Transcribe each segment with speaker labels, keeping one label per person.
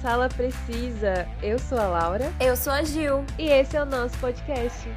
Speaker 1: Sala Precisa. Eu sou a Laura.
Speaker 2: Eu sou a Gil.
Speaker 1: E esse é o nosso podcast.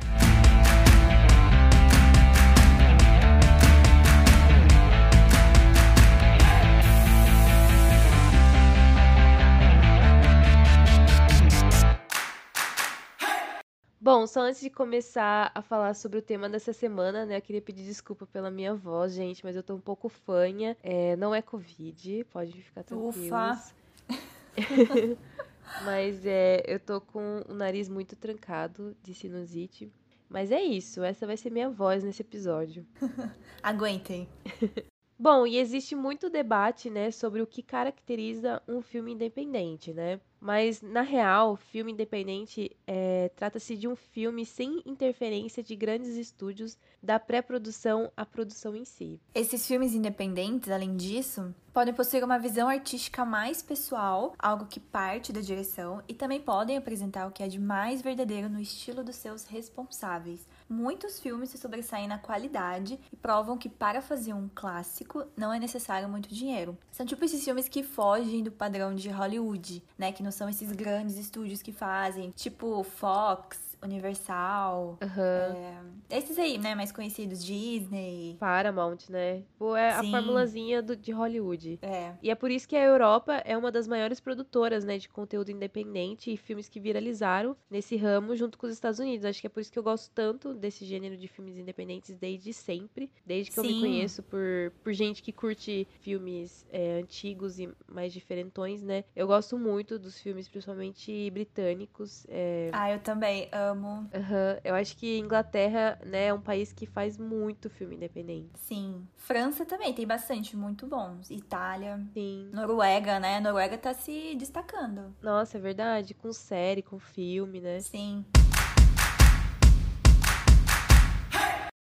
Speaker 1: Bom, só antes de começar a falar sobre o tema dessa semana, né? Eu queria pedir desculpa pela minha voz, gente, mas eu tô um pouco fanha. É, não é Covid, pode ficar tranquilos.
Speaker 2: Ufa!
Speaker 1: mas é, eu tô com o nariz muito trancado de sinusite. Mas é isso, essa vai ser minha voz nesse episódio.
Speaker 2: Aguentem.
Speaker 1: Bom, e existe muito debate, né, sobre o que caracteriza um filme independente, né? Mas, na real, filme independente é, trata-se de um filme sem interferência de grandes estúdios, da pré-produção à produção em si.
Speaker 2: Esses filmes independentes, além disso, podem possuir uma visão artística mais pessoal, algo que parte da direção, e também podem apresentar o que é de mais verdadeiro no estilo dos seus responsáveis. Muitos filmes se sobressaem na qualidade e provam que para fazer um clássico não é necessário muito dinheiro. São tipo esses filmes que fogem do padrão de Hollywood, né, que não são esses grandes estúdios que fazem, tipo Fox, Universal.
Speaker 1: Uhum.
Speaker 2: É, esses aí, né? Mais conhecidos, Disney.
Speaker 1: Paramount, né? Pô, é Sim. a formulazinha do, de Hollywood.
Speaker 2: É.
Speaker 1: E é por isso que a Europa é uma das maiores produtoras, né? De conteúdo independente e filmes que viralizaram nesse ramo junto com os Estados Unidos. Acho que é por isso que eu gosto tanto desse gênero de filmes independentes desde sempre. Desde que Sim. eu me conheço por, por gente que curte filmes é, antigos e mais diferentões, né? Eu gosto muito dos filmes, principalmente britânicos. É...
Speaker 2: Ah, eu também amo amo.
Speaker 1: Uhum. Eu acho que Inglaterra, né, é um país que faz muito filme independente.
Speaker 2: Sim. França também tem bastante, muito bons. Itália.
Speaker 1: Sim.
Speaker 2: Noruega, né? Noruega tá se destacando.
Speaker 1: Nossa, é verdade. Com série, com filme, né?
Speaker 2: Sim.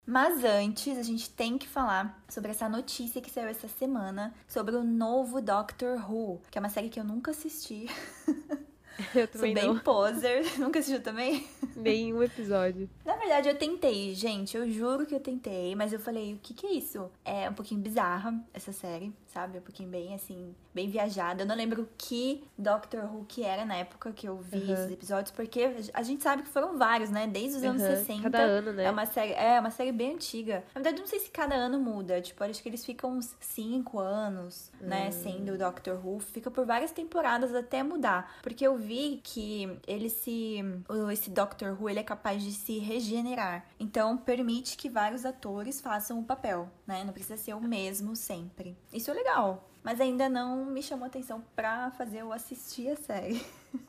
Speaker 2: Mas antes, a gente tem que falar sobre essa notícia que saiu essa semana sobre o novo Doctor Who, que é uma série que eu nunca assisti.
Speaker 1: Eu também
Speaker 2: Sou bem
Speaker 1: não.
Speaker 2: poser. Nunca assistiu também?
Speaker 1: Nenhum episódio.
Speaker 2: Na verdade, eu tentei, gente. Eu juro que eu tentei. Mas eu falei, o que que é isso? É um pouquinho bizarra essa série, sabe? Um pouquinho bem, assim, bem viajada. Eu não lembro que Doctor Who que era na época que eu vi uhum. esses episódios. Porque a gente sabe que foram vários, né? Desde os anos
Speaker 1: uhum.
Speaker 2: 60.
Speaker 1: Cada ano, né?
Speaker 2: É uma série, é uma série bem antiga. Na verdade, não sei se cada ano muda. Tipo, acho que eles ficam uns 5 anos, né? Hum. Sendo Doctor Who. Fica por várias temporadas até mudar. Porque eu vi que ele se. Esse Doctor Who ele é capaz de se regenerar. Então permite que vários atores façam o papel, né? Não precisa ser o mesmo sempre. Isso é legal. Mas ainda não me chamou atenção pra fazer eu assistir a série.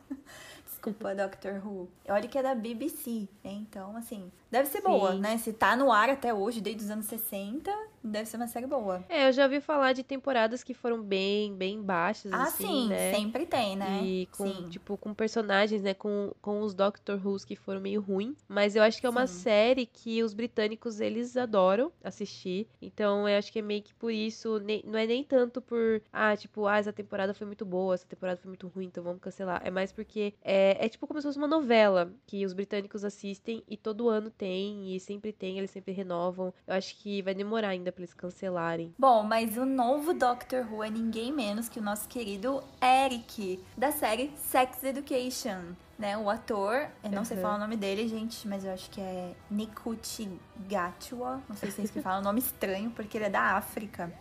Speaker 2: Desculpa, Doctor Who. Olha que é da BBC, então, assim, deve ser Sim. boa, né? Se tá no ar até hoje, desde os anos 60, deve ser uma série boa.
Speaker 1: É, eu já ouvi falar de temporadas que foram bem, bem baixas,
Speaker 2: ah,
Speaker 1: assim,
Speaker 2: sim,
Speaker 1: né?
Speaker 2: sempre tem, né?
Speaker 1: E com,
Speaker 2: sim.
Speaker 1: tipo, com personagens, né? Com, com os Doctor Who's que foram meio ruim. Mas eu acho que é uma sim. série que os britânicos, eles adoram assistir. Então, eu acho que é meio que por isso, nem, não é nem tanto por, ah, tipo, ah, essa temporada foi muito boa, essa temporada foi muito ruim, então vamos cancelar. É mais porque é, é tipo como se fosse uma novela que os britânicos assistem e todo ano tem, e sempre tem, eles sempre renovam. Eu acho que vai demorar ainda pra eles cancelarem.
Speaker 2: Bom, mas o novo Doctor Who é ninguém menos que o nosso querido Eric, da série Sex Education. Né, o ator, eu não uhum. sei falar o nome dele, gente, mas eu acho que é Nikuti Gatwa. Não sei se vocês que falam, um nome estranho, porque ele é da África.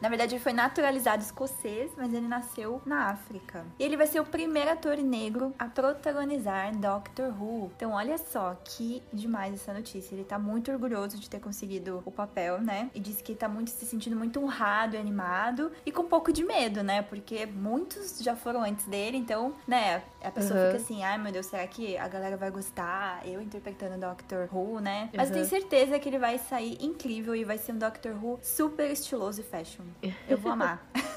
Speaker 2: Na verdade, ele foi naturalizado escocês, mas ele nasceu na África. E ele vai ser o primeiro ator negro a protagonizar Doctor Who. Então, olha só que demais essa notícia. Ele tá muito orgulhoso de ter conseguido o papel, né? E disse que tá muito se sentindo muito honrado e animado e com um pouco de medo, né? Porque muitos já foram antes dele, então, né? A pessoa uhum. fica assim, ai meu Deus, será que a galera vai gostar? Eu interpretando Doctor Who, né? Mas uhum. tenho certeza que ele vai sair incrível e vai ser um Doctor Who super estiloso e fashion. Eu vou amar.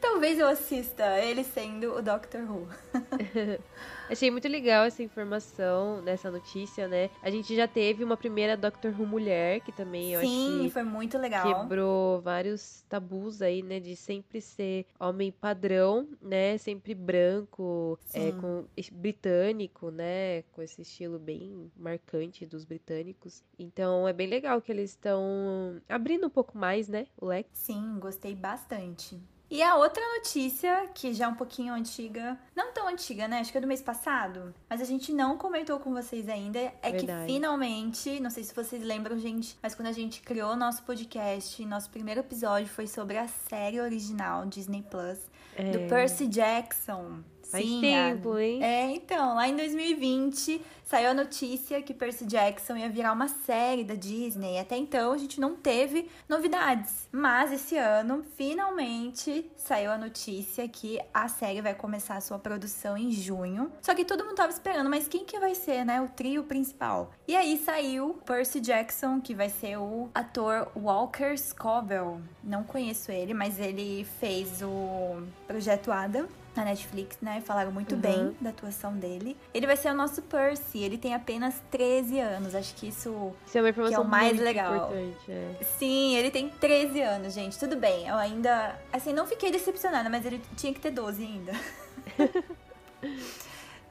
Speaker 2: Talvez eu assista ele sendo o Doctor Who.
Speaker 1: Achei muito legal essa informação nessa notícia, né? A gente já teve uma primeira Doctor Who mulher, que também eu
Speaker 2: Sim,
Speaker 1: acho que
Speaker 2: foi muito legal.
Speaker 1: Quebrou vários tabus aí, né? De sempre ser homem padrão, né? Sempre branco, é, com britânico, né? Com esse estilo bem marcante dos britânicos. Então é bem legal que eles estão abrindo um pouco mais, né? O leque.
Speaker 2: Sim, gostei bastante. E a outra notícia, que já é um pouquinho antiga, não tão antiga, né? Acho que é do mês passado, mas a gente não comentou com vocês ainda, é Verdade. que finalmente, não sei se vocês lembram, gente, mas quando a gente criou nosso podcast, nosso primeiro episódio foi sobre a série original Disney Plus é. do Percy Jackson.
Speaker 1: Faz Sim, tempo, hein?
Speaker 2: É, então, lá em 2020 saiu a notícia que Percy Jackson ia virar uma série da Disney. Até então a gente não teve novidades. Mas esse ano, finalmente, saiu a notícia que a série vai começar a sua produção em junho. Só que todo mundo tava esperando, mas quem que vai ser, né? O trio principal. E aí saiu Percy Jackson, que vai ser o ator Walker Scoville. Não conheço ele, mas ele fez o Projeto Adam na Netflix, né? Falaram muito uhum. bem da atuação dele. Ele vai ser o nosso Percy. Ele tem apenas 13 anos. Acho que isso,
Speaker 1: isso é, uma informação
Speaker 2: que é o mais legal.
Speaker 1: Importante, é.
Speaker 2: Sim, ele tem 13 anos, gente. Tudo bem. Eu ainda. Assim, não fiquei decepcionada, mas ele tinha que ter 12 ainda.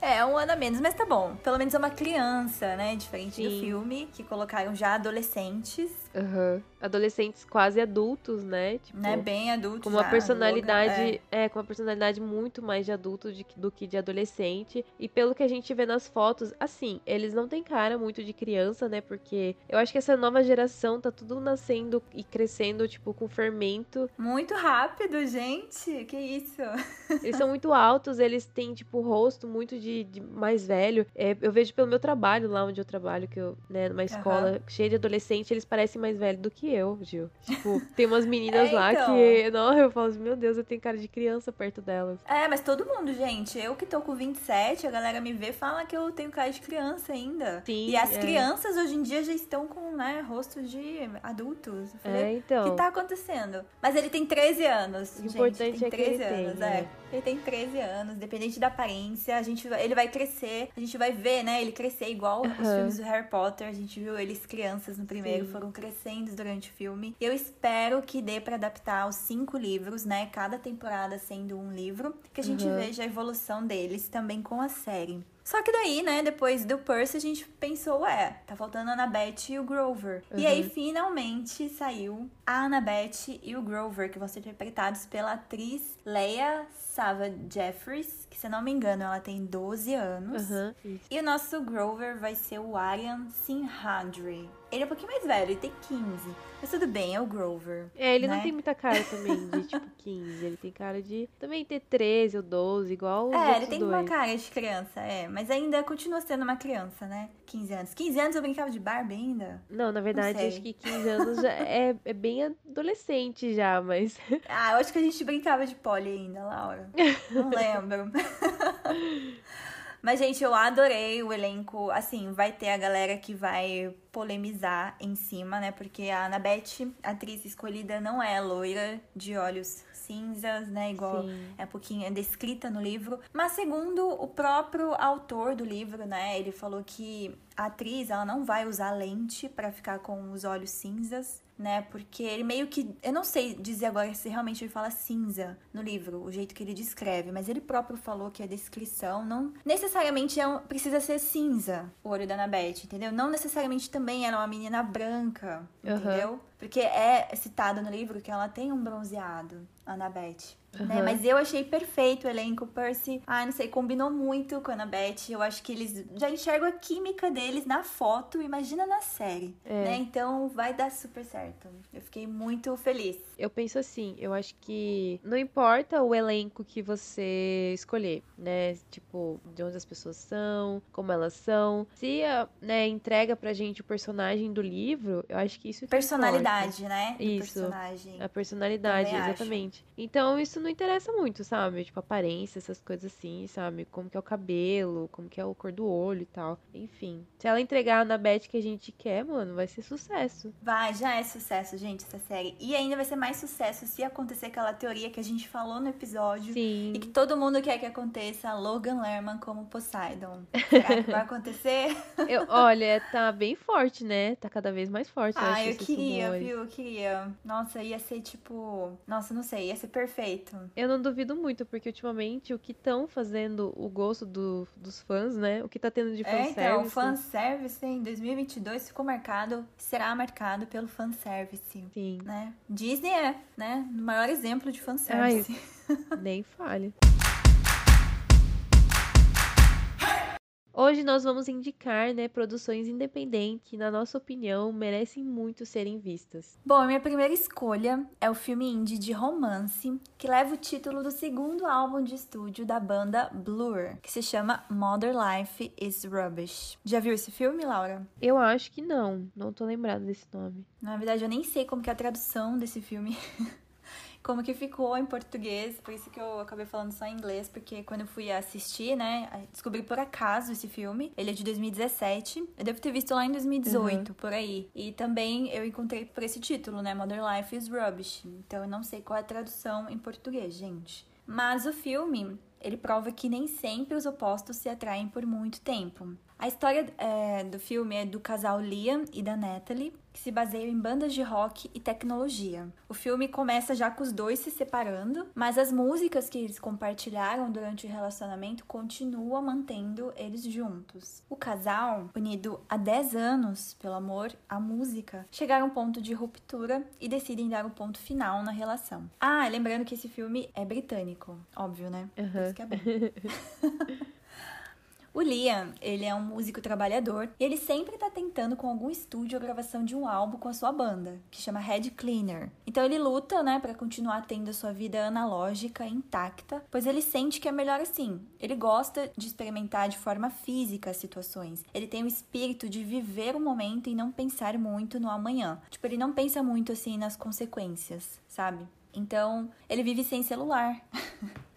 Speaker 2: É, um ano a menos, mas tá bom. Pelo menos é uma criança, né? Diferente Sim. do filme, que colocaram já adolescentes.
Speaker 1: Uhum. Adolescentes quase adultos, né?
Speaker 2: Tipo, né? Bem adultos.
Speaker 1: Com uma já, personalidade. É. é. com uma personalidade muito mais de adulto de, do que de adolescente. E pelo que a gente vê nas fotos, assim, eles não têm cara muito de criança, né? Porque eu acho que essa nova geração tá tudo nascendo e crescendo, tipo, com fermento.
Speaker 2: Muito rápido, gente. Que isso?
Speaker 1: Eles são muito altos, eles têm, tipo, rosto muito de de, mais velho. É, eu vejo pelo meu trabalho lá onde eu trabalho, que eu, né, numa escola uhum. cheia de adolescente, eles parecem mais velhos do que eu, Gil. Tipo, tem umas meninas é, lá então. que. Não, eu falo assim, meu Deus, eu tenho cara de criança perto delas.
Speaker 2: É, mas todo mundo, gente. Eu que tô com 27, a galera me vê fala que eu tenho cara de criança ainda.
Speaker 1: Sim.
Speaker 2: E as é. crianças hoje em dia já estão com, né, rostos de adultos. Falei,
Speaker 1: é, então.
Speaker 2: O que tá acontecendo? Mas ele tem 13 anos. O
Speaker 1: importante
Speaker 2: gente,
Speaker 1: é que ele
Speaker 2: anos,
Speaker 1: tem, é.
Speaker 2: é. Ele tem 13 anos, dependente da aparência, a gente, ele vai crescer, a gente vai ver, né, ele crescer igual uhum. os filmes do Harry Potter, a gente viu eles crianças no primeiro, Sim. foram crescendo durante o filme. Eu espero que dê para adaptar os cinco livros, né, cada temporada sendo um livro, que a gente uhum. veja a evolução deles também com a série. Só que daí, né, depois do Percy, a gente pensou, ué, tá faltando a Annabeth e o Grover. Uhum. E aí, finalmente, saiu a Annabeth e o Grover, que vão ser interpretados pela atriz Leia Sava Jeffries, que se eu não me engano, ela tem 12 anos.
Speaker 1: Uhum.
Speaker 2: E o nosso Grover vai ser o Arian Sinhadri. Ele é um pouquinho mais velho, ele tem 15. Mas tudo bem, é o Grover.
Speaker 1: É, ele
Speaker 2: né?
Speaker 1: não tem muita cara também de tipo 15. Ele tem cara de também ter 13 ou 12, igual
Speaker 2: É, ele tem
Speaker 1: dois.
Speaker 2: uma cara de criança, é. Mas ainda continua sendo uma criança, né? 15 anos. 15 anos eu brincava de Barbie ainda?
Speaker 1: Não, na verdade, acho que 15 anos já é, é bem adolescente já, mas.
Speaker 2: Ah, eu acho que a gente brincava de pole ainda, Laura. Não lembro. Mas, gente, eu adorei o elenco. Assim, vai ter a galera que vai polemizar em cima, né? Porque a Annabeth, a atriz escolhida, não é loira de olhos cinzas, né? Igual Sim. é um pouquinho é descrita no livro. Mas segundo o próprio autor do livro, né? Ele falou que a atriz ela não vai usar lente para ficar com os olhos cinzas né? Porque ele meio que. Eu não sei dizer agora se realmente ele fala cinza no livro, o jeito que ele descreve, mas ele próprio falou que a descrição não necessariamente é um, precisa ser cinza o olho da Annabeth, entendeu? Não necessariamente também era uma menina branca, uhum. entendeu? Porque é citado no livro que ela tem um bronzeado, Annabeth. Uhum. Né? Mas eu achei perfeito o elenco. Percy, ai, não sei, combinou muito com a Annabeth. Eu acho que eles já enxergam a química deles na foto, imagina na série. É. Né? Então vai dar super certo. Eu fiquei muito feliz.
Speaker 1: Eu penso assim, eu acho que não importa o elenco que você escolher, né? Tipo, de onde as pessoas são, como elas são. Se a, né, entrega pra gente o personagem do livro, eu acho que isso
Speaker 2: Personalidade, né?
Speaker 1: Do isso. Personagem. A personalidade, Também exatamente. Acho. Então isso não interessa muito, sabe? Tipo, aparência, essas coisas assim, sabe? Como que é o cabelo, como que é o cor do olho e tal. Enfim. Se ela entregar na Beth que a gente quer, mano, vai ser sucesso.
Speaker 2: Vai, já é sucesso, gente, essa série. E ainda vai ser mais sucesso se acontecer aquela teoria que a gente falou no episódio.
Speaker 1: Sim.
Speaker 2: E que todo mundo quer que aconteça Logan Lerman como Poseidon. Será que vai acontecer?
Speaker 1: Eu, olha, tá bem forte, né? Tá cada vez mais forte.
Speaker 2: Ah, eu, eu queria, viu? Eu queria. Nossa, ia ser tipo. Nossa, não sei, ia ser perfeito. Certo.
Speaker 1: Eu não duvido muito, porque ultimamente o que estão fazendo o gosto do, dos fãs, né? O que tá tendo de fanservice.
Speaker 2: É, então, o fanservice em 2022 ficou marcado, será marcado pelo fanservice.
Speaker 1: Sim.
Speaker 2: Né? Disney é, né? O maior exemplo de fanservice.
Speaker 1: Ai, nem fale. Hoje nós vamos indicar, né, produções independentes que, na nossa opinião, merecem muito serem vistas.
Speaker 2: Bom, a minha primeira escolha é o filme indie de romance, que leva o título do segundo álbum de estúdio da banda Blur, que se chama Modern Life is Rubbish. Já viu esse filme, Laura?
Speaker 1: Eu acho que não, não tô lembrada desse nome.
Speaker 2: Na verdade, eu nem sei como que é a tradução desse filme. como que ficou em português, por isso que eu acabei falando só em inglês, porque quando eu fui assistir, né, descobri por acaso esse filme. Ele é de 2017. Eu devo ter visto lá em 2018, uhum. por aí. E também eu encontrei por esse título, né, Modern Life is Rubbish. Então eu não sei qual é a tradução em português, gente. Mas o filme, ele prova que nem sempre os opostos se atraem por muito tempo. A história é, do filme é do casal Liam e da Natalie, que se baseia em bandas de rock e tecnologia. O filme começa já com os dois se separando, mas as músicas que eles compartilharam durante o relacionamento continuam mantendo eles juntos. O casal, unido há 10 anos pelo amor à música, chegaram a um ponto de ruptura e decidem dar um ponto final na relação. Ah, lembrando que esse filme é britânico, óbvio, né?
Speaker 1: Uhum.
Speaker 2: Que é bom. O Liam, ele é um músico trabalhador e ele sempre tá tentando com algum estúdio a gravação de um álbum com a sua banda, que chama Head Cleaner. Então ele luta, né, para continuar tendo a sua vida analógica intacta, pois ele sente que é melhor assim. Ele gosta de experimentar de forma física as situações. Ele tem o espírito de viver o momento e não pensar muito no amanhã. Tipo, ele não pensa muito assim nas consequências, sabe? Então, ele vive sem celular.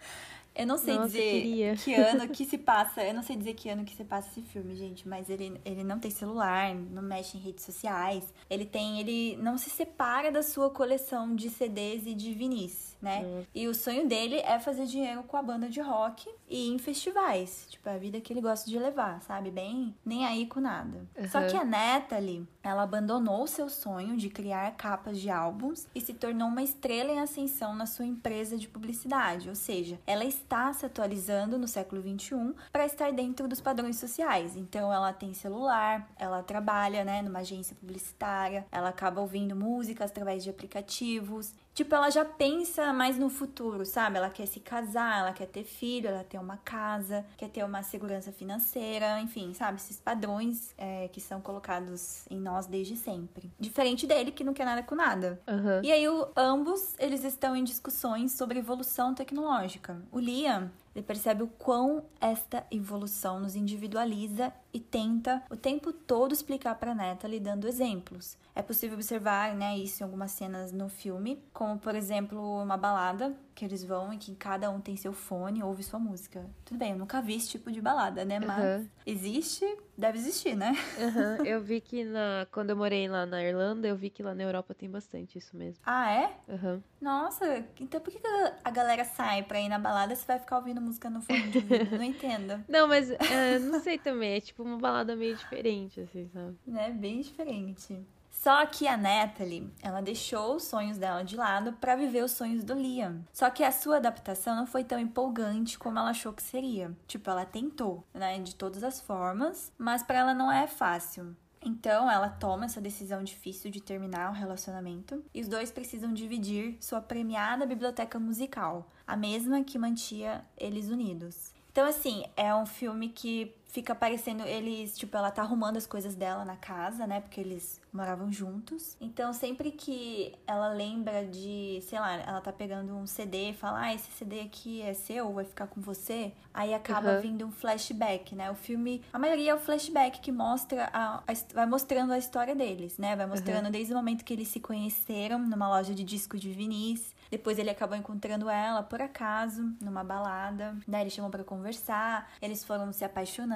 Speaker 2: Eu não sei
Speaker 1: Nossa,
Speaker 2: dizer que ano que se passa. Eu não sei dizer que ano que se passa esse filme, gente. Mas ele, ele não tem celular, não mexe em redes sociais. Ele tem. Ele não se separa da sua coleção de CDs e de vinis, né? Uhum. E o sonho dele é fazer dinheiro com a banda de rock e em festivais. Tipo, é a vida que ele gosta de levar, sabe? Bem, nem aí com nada. Uhum. Só que a Natalie, ela abandonou o seu sonho de criar capas de álbuns e se tornou uma estrela em ascensão na sua empresa de publicidade. Ou seja, ela está se atualizando no século XXI para estar dentro dos padrões sociais. Então, ela tem celular, ela trabalha, né, numa agência publicitária, ela acaba ouvindo músicas através de aplicativos. Tipo, ela já pensa mais no futuro, sabe? Ela quer se casar, ela quer ter filho, ela quer uma casa, quer ter uma segurança financeira, enfim, sabe? Esses padrões é, que são colocados em nós desde sempre. Diferente dele, que não quer nada com nada.
Speaker 1: Uhum.
Speaker 2: E aí, o, ambos, eles estão em discussões sobre evolução tecnológica. O Liam, ele percebe o quão esta evolução nos individualiza e tenta o tempo todo explicar para Natalie dando exemplos. É possível observar né, isso em algumas cenas no filme, como por exemplo uma balada que eles vão e que cada um tem seu fone e ouve sua música. Tudo bem, eu nunca vi esse tipo de balada, né? Mas uhum. existe, deve existir, né?
Speaker 1: Uhum. Eu vi que na, quando eu morei lá na Irlanda, eu vi que lá na Europa tem bastante isso mesmo.
Speaker 2: Ah, é?
Speaker 1: Uhum.
Speaker 2: Nossa, então por que a galera sai pra ir na balada se vai ficar ouvindo música no fone de ouvido? Não entendo.
Speaker 1: Não, mas uh, não sei também. É tipo uma balada meio diferente, assim, sabe?
Speaker 2: Né? Bem diferente. Só que a Natalie, ela deixou os sonhos dela de lado para viver os sonhos do Liam. Só que a sua adaptação não foi tão empolgante como ela achou que seria. Tipo, ela tentou, né, de todas as formas, mas para ela não é fácil. Então ela toma essa decisão difícil de terminar o relacionamento e os dois precisam dividir sua premiada biblioteca musical, a mesma que mantinha eles unidos. Então, assim, é um filme que fica parecendo eles, tipo, ela tá arrumando as coisas dela na casa, né? Porque eles moravam juntos. Então, sempre que ela lembra de, sei lá, ela tá pegando um CD e fala, ah, esse CD aqui é seu, vai ficar com você, aí acaba uhum. vindo um flashback, né? O filme, a maioria é o flashback que mostra, a, a vai mostrando a história deles, né? Vai mostrando uhum. desde o momento que eles se conheceram numa loja de disco de vinis, depois ele acabou encontrando ela por acaso, numa balada. Daí ele chamou para conversar, eles foram se apaixonando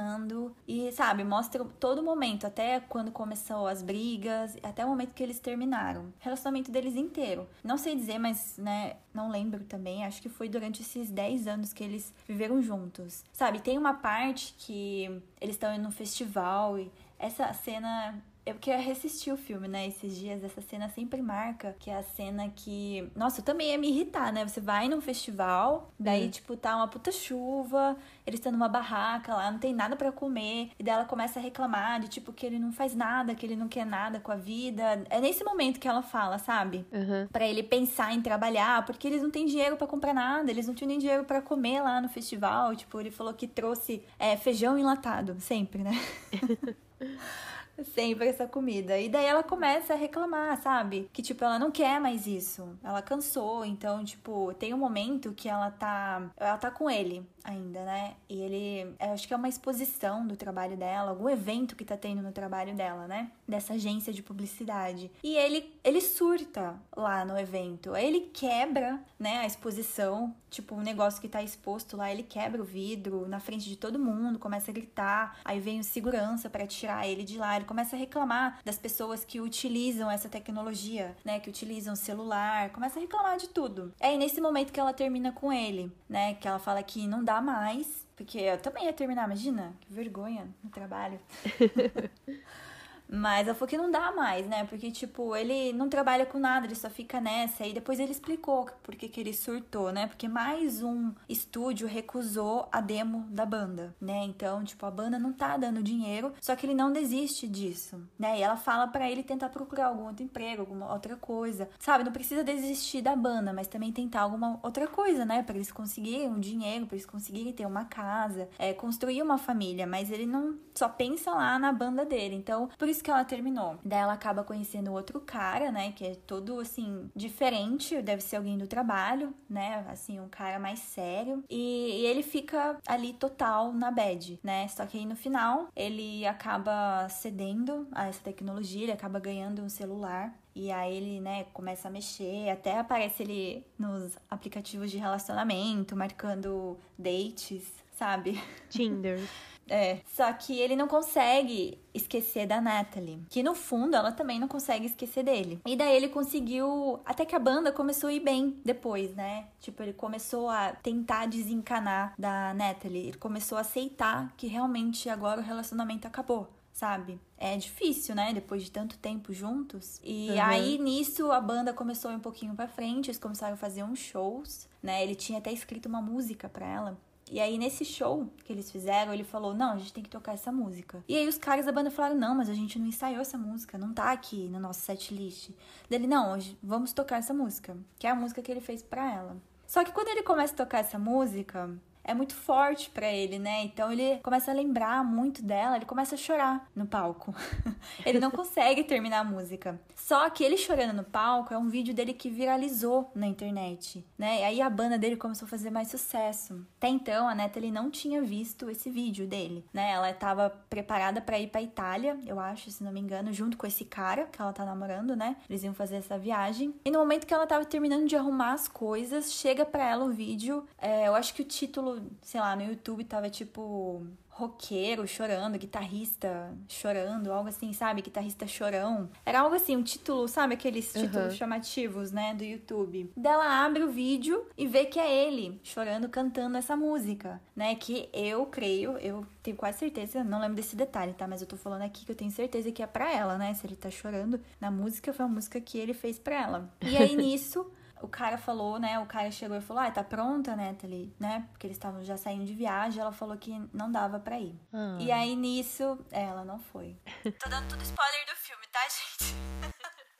Speaker 2: e, sabe, mostra todo momento, até quando começou as brigas, até o momento que eles terminaram. O relacionamento deles inteiro. Não sei dizer, mas, né, não lembro também, acho que foi durante esses 10 anos que eles viveram juntos. Sabe, tem uma parte que eles estão indo no festival e essa cena Eu queria reassistir o filme, né? Esses dias, essa cena sempre marca, que é a cena que. Nossa, eu também ia me irritar, né? Você vai num festival, daí, hum. tipo, tá uma puta chuva, eles estão numa barraca lá, não tem nada para comer, e daí ela começa a reclamar de, tipo, que ele não faz nada, que ele não quer nada com a vida. É nesse momento que ela fala, sabe?
Speaker 1: Uhum.
Speaker 2: para ele pensar em trabalhar, porque eles não têm dinheiro para comprar nada, eles não tinham nem dinheiro para comer lá no festival. Tipo, ele falou que trouxe é, feijão enlatado, sempre, né? sempre essa comida. E daí ela começa a reclamar, sabe? Que, tipo, ela não quer mais isso. Ela cansou. Então, tipo, tem um momento que ela tá. Ela tá com ele ainda, né? E ele. Eu acho que é uma exposição do trabalho dela, algum evento que tá tendo no trabalho dela, né? Dessa agência de publicidade. E ele, ele surta lá no evento. Ele quebra, né, a exposição. Tipo, um negócio que tá exposto lá, ele quebra o vidro na frente de todo mundo, começa a gritar. Aí vem o segurança para tirar ele de lá. Ele começa a reclamar das pessoas que utilizam essa tecnologia, né? Que utilizam celular. Começa a reclamar de tudo. É nesse momento que ela termina com ele, né? Que ela fala que não dá mais. Porque eu também ia terminar, imagina, que vergonha no trabalho. Mas ela falou que não dá mais, né? Porque, tipo, ele não trabalha com nada, ele só fica nessa. E depois ele explicou por que, que ele surtou, né? Porque mais um estúdio recusou a demo da banda, né? Então, tipo, a banda não tá dando dinheiro, só que ele não desiste disso, né? E ela fala para ele tentar procurar algum outro emprego, alguma outra coisa. Sabe? Não precisa desistir da banda, mas também tentar alguma outra coisa, né? Para eles conseguirem um dinheiro, para eles conseguirem ter uma casa, é, construir uma família. Mas ele não só pensa lá na banda dele. Então, por isso que ela terminou. Daí ela acaba conhecendo outro cara, né? Que é todo assim, diferente, deve ser alguém do trabalho, né? Assim, um cara mais sério. E, e ele fica ali total na bad, né? Só que aí no final ele acaba cedendo a essa tecnologia, ele acaba ganhando um celular. E aí ele, né, começa a mexer, até aparece ele nos aplicativos de relacionamento, marcando dates, sabe?
Speaker 1: Tinder.
Speaker 2: É. Só que ele não consegue esquecer da Natalie. Que no fundo ela também não consegue esquecer dele. E daí ele conseguiu. Até que a banda começou a ir bem depois, né? Tipo, ele começou a tentar desencanar da Natalie. Ele começou a aceitar que realmente agora o relacionamento acabou sabe? É difícil, né? Depois de tanto tempo juntos. E uhum. aí, nisso, a banda começou um pouquinho pra frente, eles começaram a fazer uns shows, né? Ele tinha até escrito uma música pra ela. E aí, nesse show que eles fizeram, ele falou: Não, a gente tem que tocar essa música. E aí, os caras da banda falaram: Não, mas a gente não ensaiou essa música, não tá aqui no nosso set list. Dele: Não, hoje vamos tocar essa música, que é a música que ele fez pra ela. Só que quando ele começa a tocar essa música, é muito forte para ele, né? Então ele começa a lembrar muito dela, ele começa a chorar no palco. ele não consegue terminar a música. Só que ele chorando no palco é um vídeo dele que viralizou na internet, né? E aí a banda dele começou a fazer mais sucesso. Até então a Natalie não tinha visto esse vídeo dele, né? Ela estava preparada para ir para Itália, eu acho, se não me engano, junto com esse cara que ela tá namorando, né? Eles iam fazer essa viagem. E no momento que ela tava terminando de arrumar as coisas, chega para ela o vídeo. É, eu acho que o título, sei lá, no YouTube tava tipo roqueiro chorando, guitarrista chorando, algo assim, sabe? Guitarrista chorão. Era algo assim, um título, sabe? Aqueles títulos uhum. chamativos, né? Do YouTube. Dela abre o vídeo e vê que é ele chorando, cantando essa música, né? Que eu creio, eu tenho quase certeza, não lembro desse detalhe, tá? Mas eu tô falando aqui que eu tenho certeza que é pra ela, né? Se ele tá chorando na música, foi a música que ele fez pra ela. E aí nisso o cara falou, né? O cara chegou e falou: Ah, tá pronta, Natalie, né? Porque eles estavam já saindo de viagem. Ela falou que não dava pra ir. Ah. E aí nisso, ela não foi. Tô dando tudo spoiler do filme, tá, gente?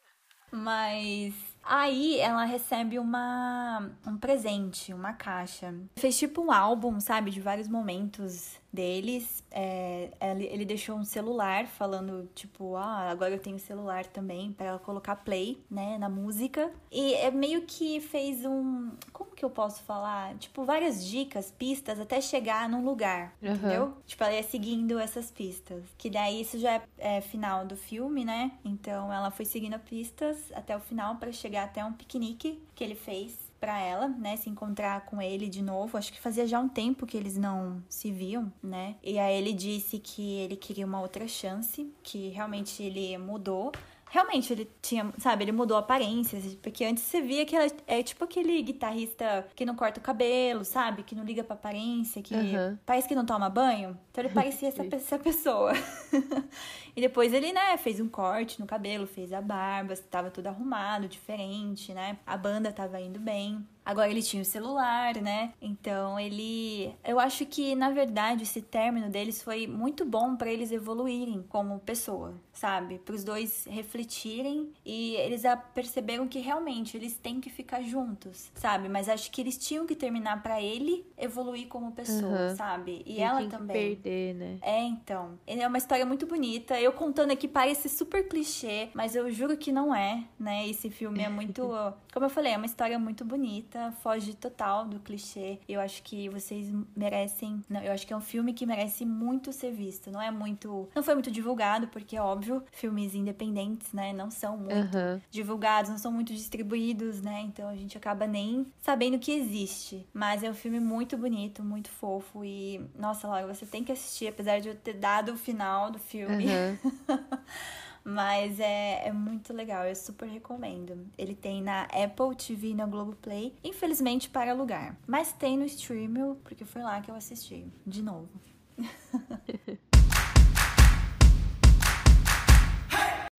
Speaker 2: Mas aí ela recebe uma um presente, uma caixa. Fez tipo um álbum, sabe, de vários momentos deles. É, ele deixou um celular falando, tipo, ah, agora eu tenho celular também para ela colocar play, né, na música. E é meio que fez um. Como que eu posso falar? Tipo, várias dicas, pistas até chegar num lugar, uhum. entendeu? Tipo, ela ia seguindo essas pistas. Que daí isso já é, é final do filme, né? Então ela foi seguindo pistas até o final para chegar até um piquenique que ele fez para ela, né, se encontrar com ele de novo. Acho que fazia já um tempo que eles não se viam, né? E aí ele disse que ele queria uma outra chance, que realmente ele mudou realmente ele tinha, sabe, ele mudou a aparência, porque antes você via que ela é tipo aquele guitarrista que não corta o cabelo, sabe? Que não liga pra aparência, que uhum. parece que não toma banho. Então ele parecia essa, essa pessoa. e depois ele, né, fez um corte no cabelo, fez a barba, estava tudo arrumado, diferente, né? A banda tava indo bem. Agora ele tinha o celular, né? Então ele. Eu acho que, na verdade, esse término deles foi muito bom para eles evoluírem como pessoa, sabe? Para os dois refletirem e eles perceberam que realmente eles têm que ficar juntos, sabe? Mas acho que eles tinham que terminar para ele evoluir como pessoa, uhum. sabe? E, e ela também.
Speaker 1: perder, né?
Speaker 2: É, então. É uma história muito bonita. Eu contando aqui parece super clichê, mas eu juro que não é, né? Esse filme é muito. como eu falei, é uma história muito bonita foge total do clichê. Eu acho que vocês merecem. Não, eu acho que é um filme que merece muito ser visto. Não é muito. Não foi muito divulgado, porque óbvio, filmes independentes, né? Não são muito uhum. divulgados, não são muito distribuídos, né? Então a gente acaba nem sabendo que existe. Mas é um filme muito bonito, muito fofo. E, nossa, Laura, você tem que assistir, apesar de eu ter dado o final do filme. Uhum. Mas é, é muito legal, eu super recomendo. Ele tem na Apple TV e na Globoplay, infelizmente para alugar. Mas tem no streaming, porque foi lá que eu assisti, de novo.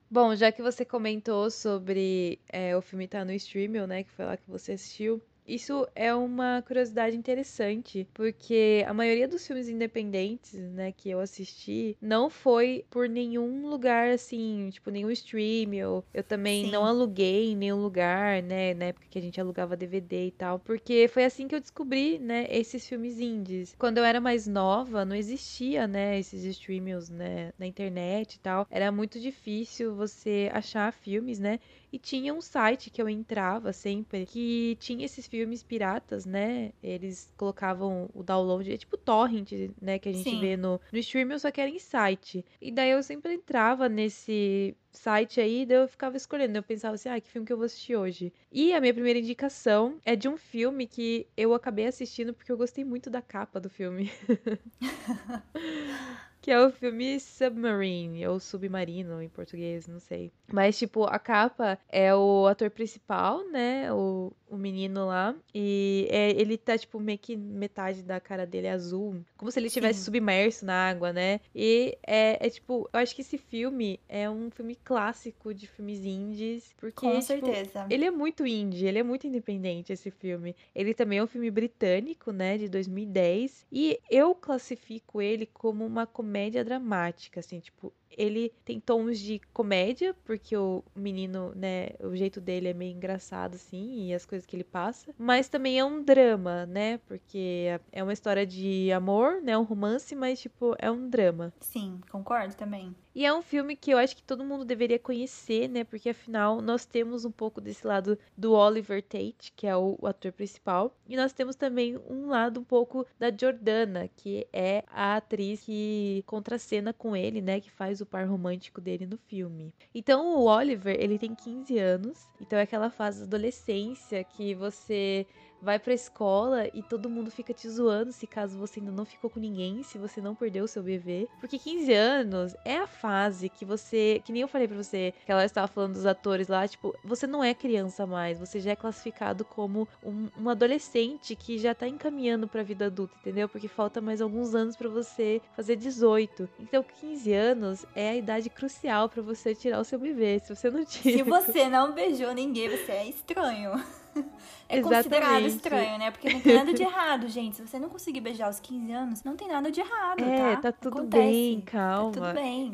Speaker 1: Bom, já que você comentou sobre é, o filme tá no streaming, né? Que foi lá que você assistiu. Isso é uma curiosidade interessante, porque a maioria dos filmes independentes, né, que eu assisti, não foi por nenhum lugar assim, tipo, nenhum stream, ou eu também Sim. não aluguei em nenhum lugar, né, na época que a gente alugava DVD e tal, porque foi assim que eu descobri, né, esses filmes indies. Quando eu era mais nova, não existia, né, esses streams, né, na internet e tal. Era muito difícil você achar filmes, né? E tinha um site que eu entrava sempre que tinha esses filmes piratas, né? Eles colocavam o download, é tipo torrent, né? Que a gente Sim. vê no, no stream, só que era em site. E daí eu sempre entrava nesse site aí, daí eu ficava escolhendo. Eu pensava assim, ah, que filme que eu vou assistir hoje? E a minha primeira indicação é de um filme que eu acabei assistindo porque eu gostei muito da capa do filme. que é o filme Submarine, ou Submarino em português, não sei. Mas, tipo, a capa é o ator principal, né? O, o menino lá. E é, ele tá, tipo, meio que metade da cara dele é azul. Como se ele estivesse submerso na água, né? E é, é, tipo, eu acho que esse filme é um filme clássico de filmes indies. Porque,
Speaker 2: Com
Speaker 1: tipo,
Speaker 2: certeza.
Speaker 1: Ele é muito indie, ele é muito independente, esse filme. Ele também é um filme britânico, né? De 2010. E eu classifico ele como uma comédia comédia dramática, assim, tipo, ele tem tons de comédia, porque o menino, né, o jeito dele é meio engraçado, assim, e as coisas que ele passa. Mas também é um drama, né? Porque é uma história de amor, né? Um romance, mas, tipo, é um drama.
Speaker 2: Sim, concordo também.
Speaker 1: E é um filme que eu acho que todo mundo deveria conhecer, né? Porque afinal nós temos um pouco desse lado do Oliver Tate, que é o, o ator principal, e nós temos também um lado um pouco da Jordana, que é a atriz que contracena com ele, né? Que faz o par romântico dele no filme. Então o Oliver, ele tem 15 anos, então é aquela fase da adolescência que você vai pra escola e todo mundo fica te zoando se caso você ainda não ficou com ninguém, se você não perdeu o seu bebê. Porque 15 anos é a fase que você. Que nem eu falei pra você, que ela estava falando dos atores lá, tipo, você não é criança mais, você já é classificado como um, um adolescente que já tá encaminhando pra vida adulta, entendeu? Porque falta mais alguns anos para você fazer 18. Então, 15 anos é a idade crucial para você tirar o seu bebê. Se você não tira.
Speaker 2: Se você não beijou ninguém, você é estranho. É Exatamente. considerado estranho, né? Porque não tem nada de errado, gente. Se você não conseguir beijar aos 15 anos, não tem nada de errado,
Speaker 1: é,
Speaker 2: tá?
Speaker 1: tá tudo Acontece. bem, calma.
Speaker 2: Tá tudo bem.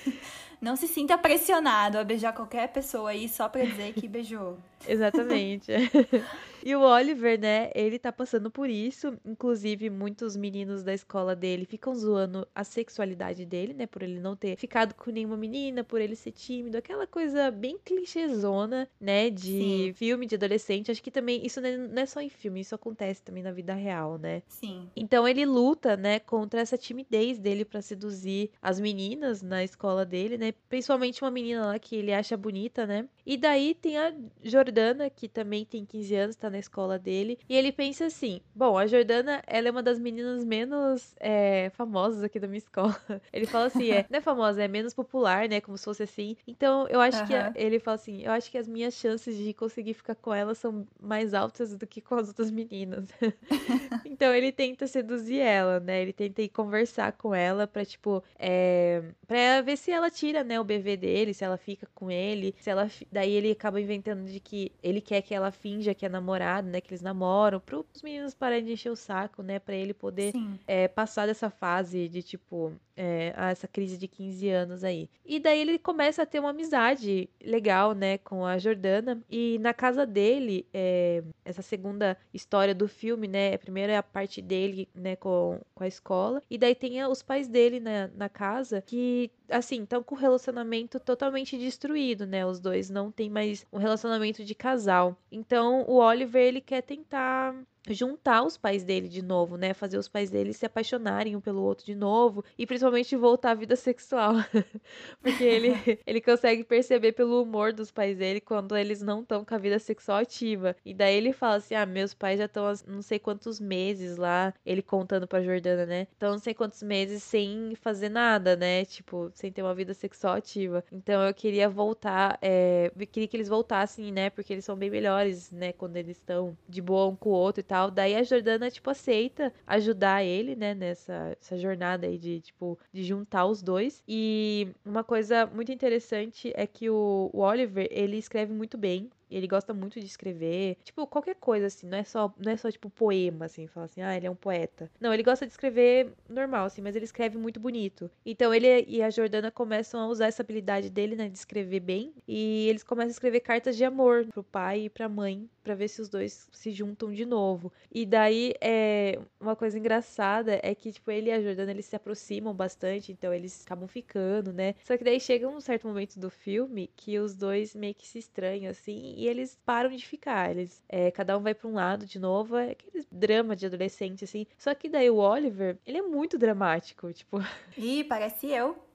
Speaker 2: não se sinta pressionado a beijar qualquer pessoa aí só pra dizer que beijou.
Speaker 1: Exatamente. E o Oliver, né, ele tá passando por isso. Inclusive, muitos meninos da escola dele ficam zoando a sexualidade dele, né? Por ele não ter ficado com nenhuma menina, por ele ser tímido. Aquela coisa bem clichêzona, né? De Sim. filme de adolescente. Acho que também isso é, não é só em filme, isso acontece também na vida real, né?
Speaker 2: Sim.
Speaker 1: Então ele luta, né, contra essa timidez dele para seduzir as meninas na escola dele, né? né? Principalmente uma menina lá que ele acha bonita, né? E daí tem a Jordana, que também tem 15 anos, tá na escola dele. E ele pensa assim: bom, a Jordana, ela é uma das meninas menos é, famosas aqui da minha escola. Ele fala assim: é, não é famosa, é menos popular, né? Como se fosse assim. Então eu acho uhum. que a, ele fala assim: eu acho que as minhas chances de conseguir ficar com ela são mais altas do que com as outras meninas. então ele tenta seduzir ela, né? Ele tenta ir conversar com ela pra, tipo, é, pra ver se ela tira, né, o bebê dele, se ela fica com ele, se ela. Daí ele acaba inventando de que ele quer que ela finja que é namorado, né? Que eles namoram, pros meninos pararem de encher o saco, né? Pra ele poder é, passar dessa fase de, tipo, é, essa crise de 15 anos aí. E daí ele começa a ter uma amizade legal, né, com a Jordana. E na casa dele, é, essa segunda história do filme, né, a primeira é a parte dele, né, com, com a escola. E daí tem os pais dele na, na casa que, assim, estão com o relacionamento totalmente destruído, né? Os dois não tem mais um relacionamento de casal. Então o Oliver, ele quer tentar juntar os pais dele de novo, né? Fazer os pais dele se apaixonarem um pelo outro de novo e principalmente voltar à vida sexual. Porque ele, ele consegue perceber pelo humor dos pais dele quando eles não estão com a vida sexual ativa. E daí ele fala assim: "Ah, meus pais já estão não sei quantos meses lá", ele contando para Jordana, né? Então não sei quantos meses sem fazer nada, né? Tipo, sem ter uma vida sexual ativa. Então eu queria voltar, é, eu queria que eles voltassem, né? Porque eles são bem melhores, né, quando eles estão de boa um com o outro e tal tal. Daí a Jordana, tipo, aceita ajudar ele, né, nessa jornada aí de, tipo, de juntar os dois. E uma coisa muito interessante é que o, o Oliver, ele escreve muito bem. Ele gosta muito de escrever, tipo, qualquer coisa assim, não é só, não é só tipo poema assim, falar assim, ah, ele é um poeta. Não, ele gosta de escrever normal assim, mas ele escreve muito bonito. Então ele e a Jordana começam a usar essa habilidade dele, né, de escrever bem, e eles começam a escrever cartas de amor pro pai e pra mãe, para ver se os dois se juntam de novo. E daí é uma coisa engraçada é que tipo ele e a Jordana eles se aproximam bastante, então eles acabam ficando, né? Só que daí chega um certo momento do filme que os dois meio que se estranham assim e eles param de ficar. Eles, é, cada um vai para um lado de novo. É aquele drama de adolescente, assim. Só que daí o Oliver, ele é muito dramático, tipo.
Speaker 2: Ih, parece eu.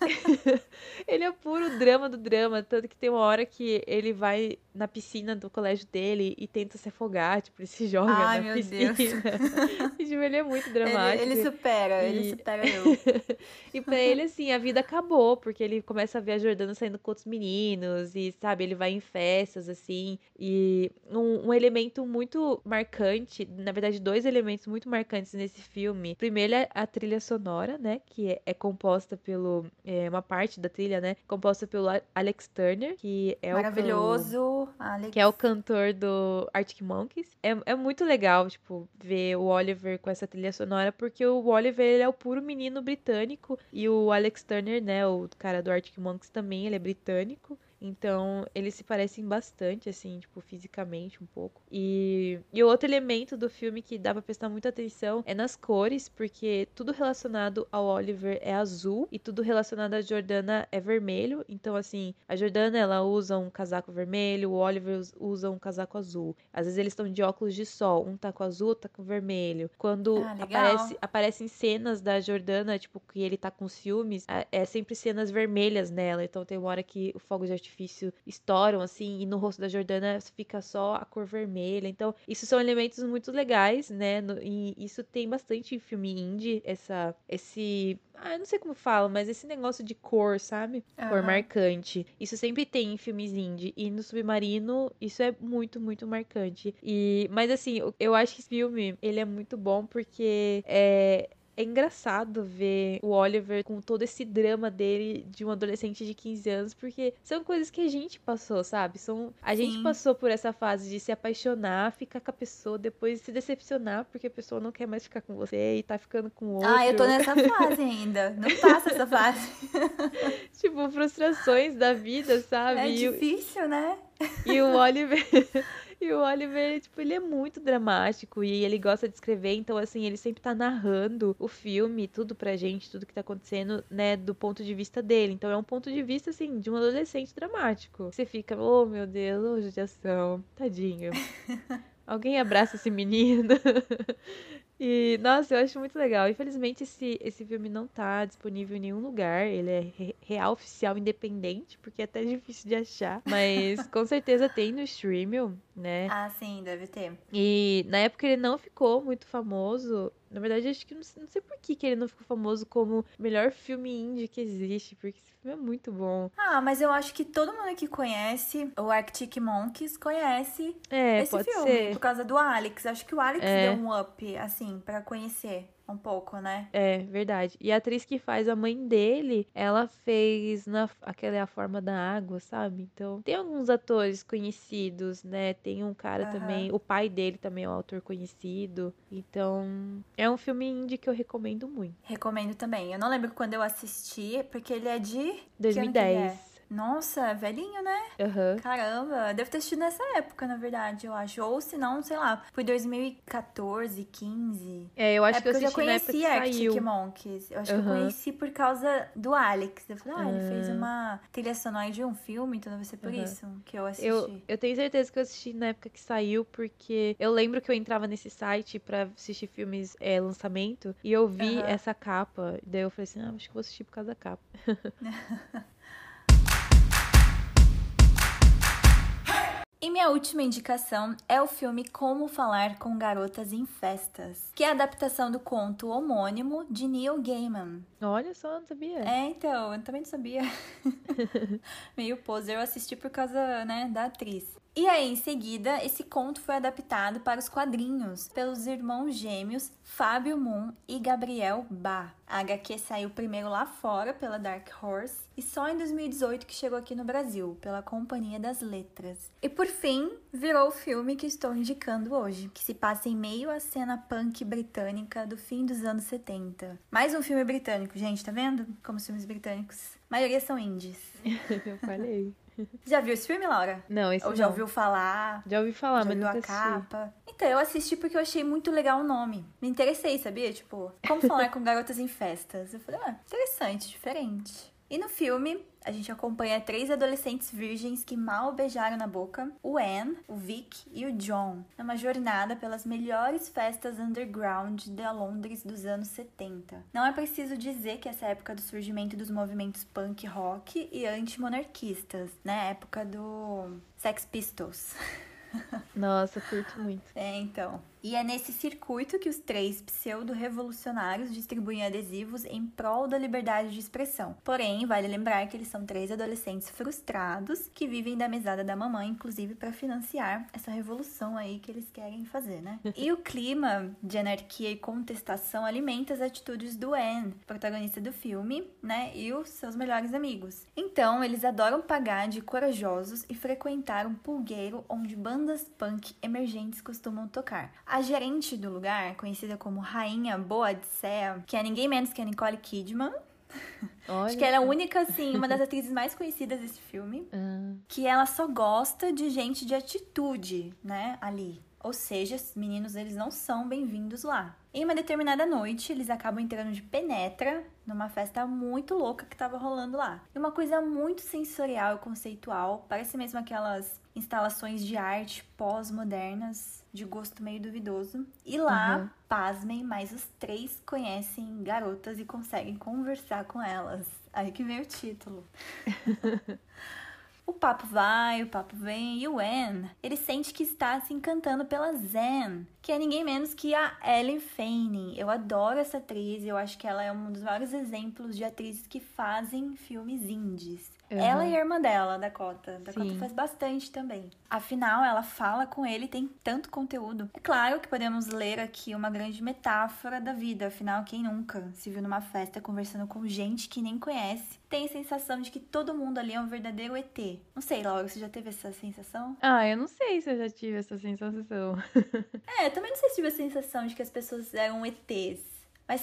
Speaker 1: ele é puro drama do drama, tanto que tem uma hora que ele vai na piscina do colégio dele e tenta se afogar, tipo, ele se joga
Speaker 2: Ai,
Speaker 1: na
Speaker 2: meu
Speaker 1: piscina.
Speaker 2: Deus.
Speaker 1: tipo, ele é muito dramático.
Speaker 2: Ele, ele supera, e... ele supera eu.
Speaker 1: e pra ele, assim, a vida acabou, porque ele começa a ver a Jordana saindo com outros meninos e, sabe, ele vai em festas, assim, e um, um elemento muito marcante, na verdade, dois elementos muito marcantes nesse filme. Primeiro é a trilha sonora, né, que é, é composta pelo, é, uma parte da trilha, né, composta pelo Alex Turner, que é
Speaker 2: Maravilhoso.
Speaker 1: o...
Speaker 2: Alex.
Speaker 1: Que é o cantor do Arctic Monkeys. É, é muito legal, tipo, ver o Oliver com essa trilha sonora, porque o Oliver ele é o puro menino britânico e o Alex Turner, né, o cara do Arctic Monkeys também, ele é britânico. Então, eles se parecem bastante, assim, tipo, fisicamente um pouco. E, e o outro elemento do filme que dá pra prestar muita atenção é nas cores, porque tudo relacionado ao Oliver é azul e tudo relacionado à Jordana é vermelho. Então, assim, a Jordana, ela usa um casaco vermelho, o Oliver usa um casaco azul. Às vezes eles estão de óculos de sol, um tá com azul, outro tá com vermelho. Quando
Speaker 2: ah,
Speaker 1: aparece, aparecem cenas da Jordana, tipo, que ele tá com ciúmes, é, é sempre cenas vermelhas nela. Então tem uma hora que o fogo de artifício artifício estouram, assim, e no rosto da Jordana fica só a cor vermelha. Então, isso são elementos muito legais, né? No, e isso tem bastante em filme indie, essa, esse ah, eu não sei como falo, mas esse negócio de cor, sabe? Uhum. Cor marcante. Isso sempre tem em filmes indie. E no Submarino, isso é muito, muito marcante. E, mas assim, eu acho que esse filme, ele é muito bom porque é, é engraçado ver o Oliver com todo esse drama dele de um adolescente de 15 anos, porque são coisas que a gente passou, sabe? São a Sim. gente passou por essa fase de se apaixonar, ficar com a pessoa, depois se decepcionar porque a pessoa não quer mais ficar com você e tá ficando com outro.
Speaker 2: Ah, eu tô nessa fase ainda. Não passa essa fase.
Speaker 1: tipo, frustrações da vida, sabe?
Speaker 2: É difícil, né?
Speaker 1: E o Oliver e o Oliver, tipo, ele é muito dramático e ele gosta de escrever, então, assim, ele sempre tá narrando o filme, tudo pra gente, tudo que tá acontecendo, né, do ponto de vista dele. Então, é um ponto de vista, assim, de um adolescente dramático. Você fica, oh, meu Deus, oh, judiação, tadinho. Alguém abraça esse menino. E, nossa, eu acho muito legal. Infelizmente, esse, esse filme não tá disponível em nenhum lugar. Ele é re real, oficial, independente, porque é até difícil de achar. Mas com certeza tem no streaming, né?
Speaker 2: Ah, sim, deve ter.
Speaker 1: E na época ele não ficou muito famoso. Na verdade, acho que não, não sei por que, que ele não ficou famoso como melhor filme indie que existe, porque esse filme é muito bom.
Speaker 2: Ah, mas eu acho que todo mundo que conhece o Arctic Monkeys conhece
Speaker 1: é,
Speaker 2: esse filme
Speaker 1: ser.
Speaker 2: por causa do Alex. Acho que o Alex
Speaker 1: É.
Speaker 2: deu um up, assim, pra conhecer um pouco, né?
Speaker 1: É, verdade. E a atriz que faz a mãe dele, ela fez na aquela é a forma da água, sabe? Então, tem alguns atores conhecidos, né? Tem um cara
Speaker 2: Aham.
Speaker 1: também, o pai dele também é um autor conhecido. Então, é um filme indie que eu recomendo muito.
Speaker 2: Recomendo também. Eu não lembro quando eu assisti, porque ele é de. que ano que ele
Speaker 1: 2010.
Speaker 2: Nossa, é velhinho, né?
Speaker 1: Aham.
Speaker 2: Caramba, devo ter assistido nessa época, na verdade, eu acho. Ou se não, sei lá, foi 2014, 15.
Speaker 1: É, eu acho
Speaker 2: é
Speaker 1: que eu
Speaker 2: porque eu
Speaker 1: assisti
Speaker 2: já
Speaker 1: na época que
Speaker 2: conheci Arctic. Monkeys. Eu acho que eu conheci por causa do Alex. Eu falei, ah, ele fez
Speaker 1: Ah.
Speaker 2: uma trilha sonora de um filme, então deve ser por isso que eu assisti.
Speaker 1: Eu, eu tenho certeza que eu assisti na época que saiu, porque eu lembro que eu entrava nesse site pra assistir filmes é, lançamento e eu vi essa capa. Daí eu falei assim, ah, acho que vou assistir por causa da capa.
Speaker 2: E minha última indicação é o filme Como Falar com Garotas em Festas, que é a adaptação do conto homônimo de Neil Gaiman.
Speaker 1: Olha só, não sabia.
Speaker 2: É, então, eu também não sabia. Meio poser, eu assisti por causa, né, da atriz. E aí, em seguida, esse conto foi adaptado para os quadrinhos pelos irmãos gêmeos Fábio Moon e Gabriel Bá. A HQ saiu primeiro lá fora pela Dark Horse e só em 2018 que chegou aqui no Brasil, pela Companhia das Letras. E por fim, virou o filme que estou indicando hoje, que se passa em meio à cena punk britânica do fim dos anos 70. Mais um filme britânico, gente, tá vendo? Como os filmes britânicos. A maioria são indies.
Speaker 1: eu falei.
Speaker 2: Já viu esse filme, Laura?
Speaker 1: Não, esse
Speaker 2: Ou já
Speaker 1: não.
Speaker 2: ouviu falar?
Speaker 1: Já ouvi falar,
Speaker 2: já
Speaker 1: mas
Speaker 2: viu
Speaker 1: nunca
Speaker 2: a
Speaker 1: assisti.
Speaker 2: capa? Então, eu assisti porque eu achei muito legal o nome. Me interessei, sabia? Tipo, como falar com garotas em festas. Eu falei, ah, interessante, diferente. E no filme, a gente acompanha três adolescentes virgens que mal beijaram na boca: o Anne, o Vic e o John, numa jornada pelas melhores festas underground da Londres dos anos 70. Não é preciso dizer que essa é época do surgimento dos movimentos punk rock e antimonarquistas, né? Época do Sex Pistols.
Speaker 1: Nossa, curto muito.
Speaker 2: É, então. E é nesse circuito que os três pseudo-revolucionários distribuem adesivos em prol da liberdade de expressão. Porém, vale lembrar que eles são três adolescentes frustrados que vivem da mesada da mamãe, inclusive para financiar essa revolução aí que eles querem fazer, né? e o clima de anarquia e contestação alimenta as atitudes do Anne, protagonista do filme, né? E os seus melhores amigos. Então, eles adoram pagar de corajosos e frequentar um pulgueiro onde bandas punk emergentes costumam tocar. A gerente do lugar, conhecida como Rainha Boadicea, que é ninguém menos que a Nicole Kidman,
Speaker 1: Olha
Speaker 2: acho que ela é a única, assim, uma das atrizes mais conhecidas desse filme,
Speaker 1: Ah,
Speaker 2: que ela só gosta de gente de atitude, né, ali. Ou seja, os meninos eles não são bem-vindos lá. Em uma determinada noite, eles acabam entrando de penetra numa festa muito louca que tava rolando lá. E uma coisa muito sensorial e conceitual, parece mesmo aquelas instalações de arte pós-modernas de gosto meio duvidoso. E lá,
Speaker 1: Aham.
Speaker 2: pasmem, mas os três conhecem garotas e conseguem conversar com elas. Aí que vem o título. O papo vai, o papo vem, e o Anne, ele sente que está se encantando pela Zen, que é ninguém menos que a Ellen Fanning. Eu adoro essa atriz, eu acho que ela é um dos maiores exemplos de atrizes que fazem filmes indies.
Speaker 1: Uhum.
Speaker 2: Ela e a irmã dela, Dakota. Dakota
Speaker 1: Sim.
Speaker 2: faz bastante também. Afinal, ela fala com ele, tem tanto conteúdo. É claro que podemos ler aqui uma grande metáfora da vida. Afinal, quem nunca se viu numa festa conversando com gente que nem conhece, tem a sensação de que todo mundo ali é um verdadeiro ET. Não sei, Laura, você já teve essa sensação?
Speaker 1: Ah, eu não sei se eu já tive essa sensação.
Speaker 2: É, também não sei se tive a sensação de que as pessoas eram ETs. Mas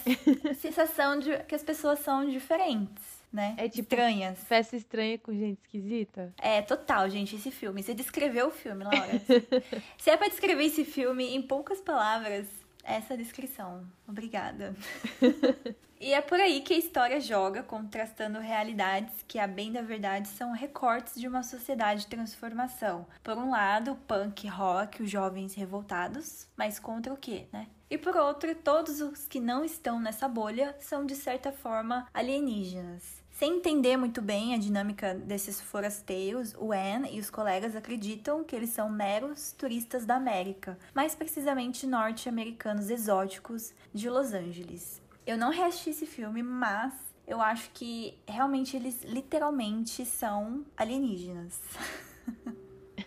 Speaker 2: a sensação de que as pessoas são diferentes, né?
Speaker 1: É tipo-
Speaker 2: Estranhas.
Speaker 1: Festa estranha com gente esquisita?
Speaker 2: É, total, gente, esse filme. Você descreveu o filme, Laura. Se é pra descrever esse filme em poucas palavras, essa descrição. Obrigada. E é por aí que a história joga, contrastando realidades que, a bem da verdade, são recortes de uma sociedade de transformação. Por um lado, o punk rock, os jovens revoltados, mas contra o quê, né? E por outro, todos os que não estão nessa bolha são de certa forma alienígenas. Sem entender muito bem a dinâmica desses forasteiros, o Anne e os colegas acreditam que eles são meros turistas da América, mais precisamente norte-americanos exóticos de Los Angeles. Eu não reassisti esse filme, mas eu acho que realmente eles literalmente são alienígenas.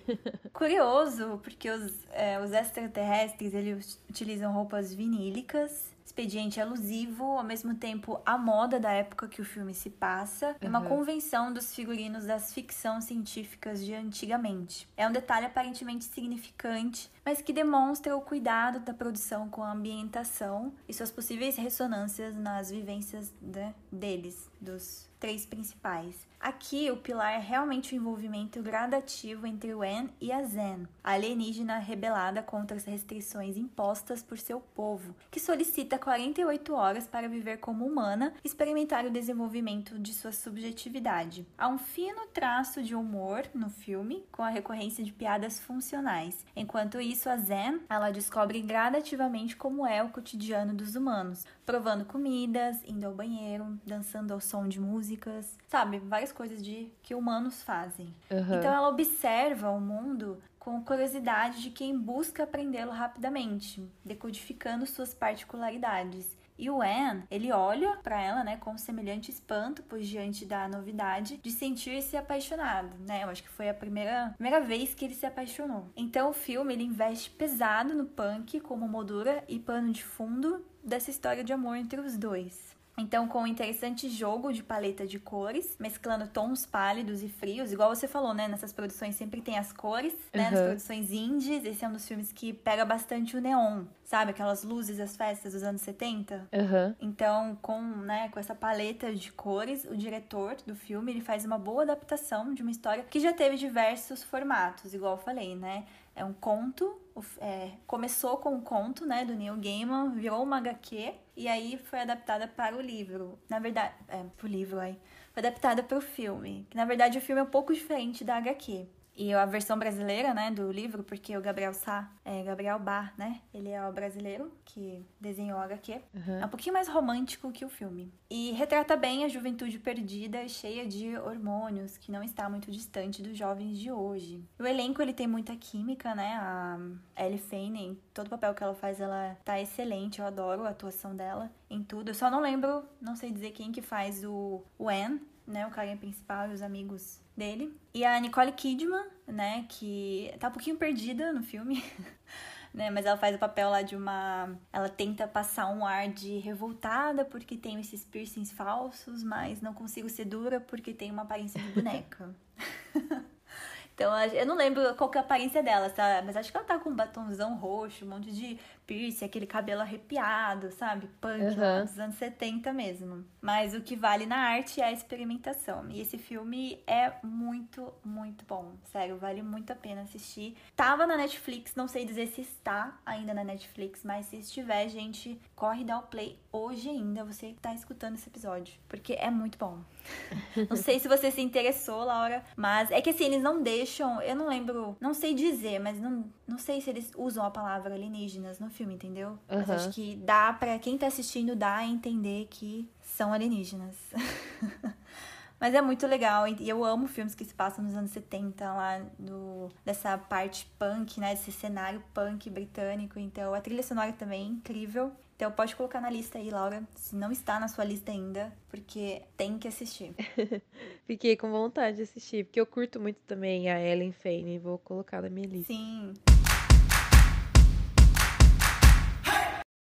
Speaker 2: Curioso, porque os, é, os extraterrestres eles utilizam roupas vinílicas expediente alusivo, ao mesmo tempo a moda da época que o filme se passa, e uma uhum. convenção dos figurinos das ficção científicas de antigamente. É um detalhe aparentemente significante, mas que demonstra o cuidado da produção com a ambientação e suas possíveis ressonâncias nas vivências né, deles, dos três principais. Aqui, o pilar é realmente o envolvimento gradativo entre o En e a Zen, a alienígena rebelada contra as restrições impostas por seu povo, que solicita 48 horas para viver como humana e experimentar o desenvolvimento de sua subjetividade. Há um fino traço de humor no filme, com a recorrência de piadas funcionais. Enquanto isso, a Zen, ela descobre gradativamente como é o cotidiano dos humanos, provando comidas, indo ao banheiro, dançando ao som de músicas, sabe? Várias coisas de que humanos fazem. Uhum. Então ela observa o mundo com curiosidade de quem busca aprendê-lo rapidamente, decodificando suas particularidades. E o Anne, ele olha para ela, né, com semelhante espanto, pois diante da novidade de sentir-se apaixonado, né? Eu acho que foi a primeira, primeira vez que ele se apaixonou. Então o filme ele investe pesado no punk como moldura e pano de fundo dessa história de amor entre os dois. Então, com um interessante jogo de paleta de cores, mesclando tons pálidos e frios, igual você falou, né? Nessas produções sempre tem as cores, né? Nas produções indies, esse é um dos filmes que pega bastante o neon, sabe? Aquelas luzes das festas dos anos 70.
Speaker 1: Uhum.
Speaker 2: Então, com, né, com essa paleta de cores, o diretor do filme, ele faz uma boa adaptação de uma história que já teve diversos formatos, igual eu falei, né? É um conto, é, começou com um conto, né, do Neil Gaiman, virou uma HQ, e aí foi adaptada para o livro. Na verdade, é, pro livro aí. Foi adaptada para o filme. Que na verdade o filme é um pouco diferente da HQ. E a versão brasileira, né, do livro, porque o Gabriel Sá, é Gabriel Bar, né? Ele é o brasileiro que desenhou a HQ. Uhum. É um pouquinho mais romântico que o filme. E retrata bem a juventude perdida e cheia de hormônios, que não está muito distante dos jovens de hoje. O elenco, ele tem muita química, né? A Ellie Fanning, todo papel que ela faz, ela tá excelente. Eu adoro a atuação dela em tudo. Eu só não lembro, não sei dizer quem que faz o, o Anne, né? O carinha principal e os amigos dele. E a Nicole Kidman, né, que tá um pouquinho perdida no filme. né? Mas ela faz o papel lá de uma. Ela tenta passar um ar de revoltada porque tem esses piercings falsos, mas não consigo ser dura porque tem uma aparência de boneca. então eu não lembro qual que é a aparência dela, tá? Mas acho que ela tá com um batonzão roxo, um monte de piercing, aquele cabelo arrepiado, sabe? Punk uhum. dos anos 70 mesmo. Mas o que vale na arte é a experimentação. E esse filme é muito, muito bom. Sério, vale muito a pena assistir. Tava na Netflix, não sei dizer se está ainda na Netflix, mas se estiver, gente, corre dar o play hoje ainda, você que tá escutando esse episódio. Porque é muito bom. não sei se você se interessou, Laura, mas é que assim, eles não deixam, eu não lembro, não sei dizer, mas não, não sei se eles usam a palavra alienígenas no filme, entendeu? Uhum. Mas acho que dá para quem tá assistindo dá a entender que são alienígenas. Mas é muito legal e eu amo filmes que se passam nos anos 70 lá do dessa parte punk, né, desse cenário punk britânico. Então a trilha sonora também é incrível. Então pode colocar na lista aí, Laura, se não está na sua lista ainda, porque tem que assistir.
Speaker 1: Fiquei com vontade de assistir, porque eu curto muito também a Ellen Fane, vou colocar na minha lista.
Speaker 2: Sim.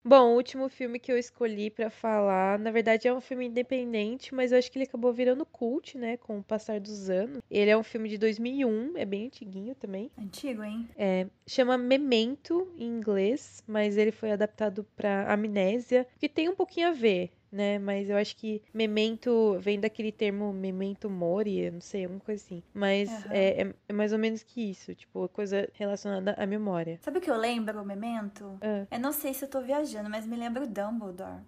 Speaker 1: Bom, o último filme que eu escolhi para falar, na verdade é um filme independente, mas eu acho que ele acabou virando cult, né, com o passar dos anos. Ele é um filme de 2001, é bem antiguinho também.
Speaker 2: Antigo, hein?
Speaker 1: É, chama Memento em inglês, mas ele foi adaptado para Amnésia, que tem um pouquinho a ver, né? Mas eu acho que memento vem daquele termo memento mori, não sei, alguma coisa assim. Mas uhum. é, é, mais ou menos que isso, tipo, coisa relacionada à memória.
Speaker 2: Sabe o que eu lembro, o memento? Uh. Eu não sei se eu tô viajando, mas me lembro Dumbledore.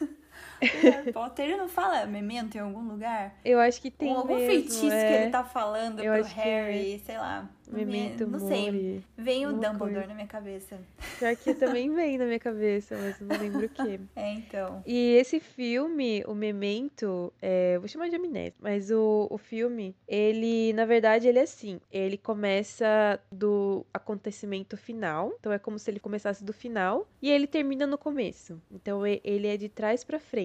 Speaker 2: Harry Potter ele não fala memento em algum lugar?
Speaker 1: Eu acho que tem
Speaker 2: Ou algum
Speaker 1: mesmo,
Speaker 2: feitiço
Speaker 1: é...
Speaker 2: que ele tá falando eu pro Harry, que... sei lá.
Speaker 1: Memento
Speaker 2: não
Speaker 1: Mori.
Speaker 2: sei. Vem o
Speaker 1: Uma
Speaker 2: Dumbledore
Speaker 1: coisa.
Speaker 2: na minha cabeça.
Speaker 1: Pior que também vem na minha cabeça, mas não lembro o que.
Speaker 2: É, então.
Speaker 1: E esse filme, o Memento, é, vou chamar de amnésia, mas o, o filme, ele, na verdade, ele é assim, ele começa do acontecimento final, então é como se ele começasse do final, e ele termina no começo. Então ele é de trás pra frente.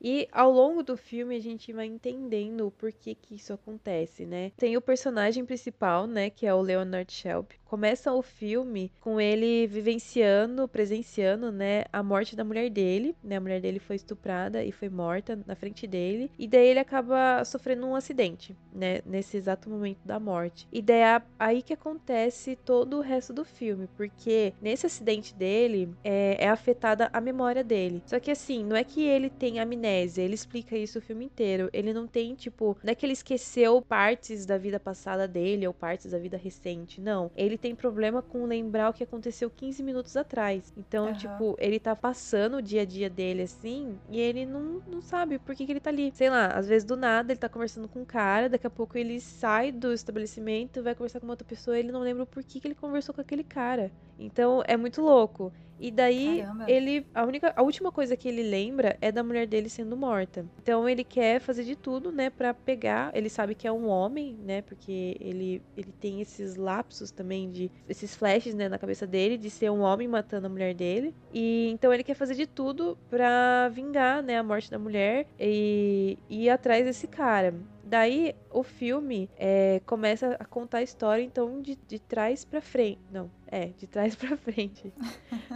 Speaker 1: E ao longo do filme a gente vai entendendo o porquê que isso acontece, né? Tem o personagem principal, né, que é o Leonard Shelby. Começa o filme com ele vivenciando, presenciando, né, a morte da mulher dele, né? A mulher dele foi estuprada e foi morta na frente dele, e daí ele acaba sofrendo um acidente, né, nesse exato momento da morte. E daí é aí que acontece todo o resto do filme, porque nesse acidente dele é, é afetada a memória dele. Só que assim, não é que ele tem amnésia, ele explica isso o filme inteiro. Ele não tem, tipo, não é que ele esqueceu partes da vida passada dele ou partes da vida recente, não. Ele tem problema com lembrar o que aconteceu 15 minutos atrás. Então,
Speaker 2: Aham.
Speaker 1: tipo, ele tá passando o dia a dia dele assim e ele não, não sabe por que, que ele tá ali. Sei lá, às vezes do nada ele tá conversando com um cara, daqui a pouco ele sai do estabelecimento, vai conversar com outra pessoa e ele não lembra o porquê que ele conversou com aquele cara. Então é muito louco. E daí
Speaker 2: Caramba.
Speaker 1: ele a única a última coisa que ele lembra é da mulher dele sendo morta. Então ele quer fazer de tudo, né, Pra pegar, ele sabe que é um homem, né, porque ele ele tem esses lapsos também de esses flashes, né, na cabeça dele de ser um homem matando a mulher dele. E então ele quer fazer de tudo pra vingar, né, a morte da mulher e e ir atrás desse cara. Daí o filme é, começa a contar a história, então, de, de trás pra frente. Não, é, de trás pra frente.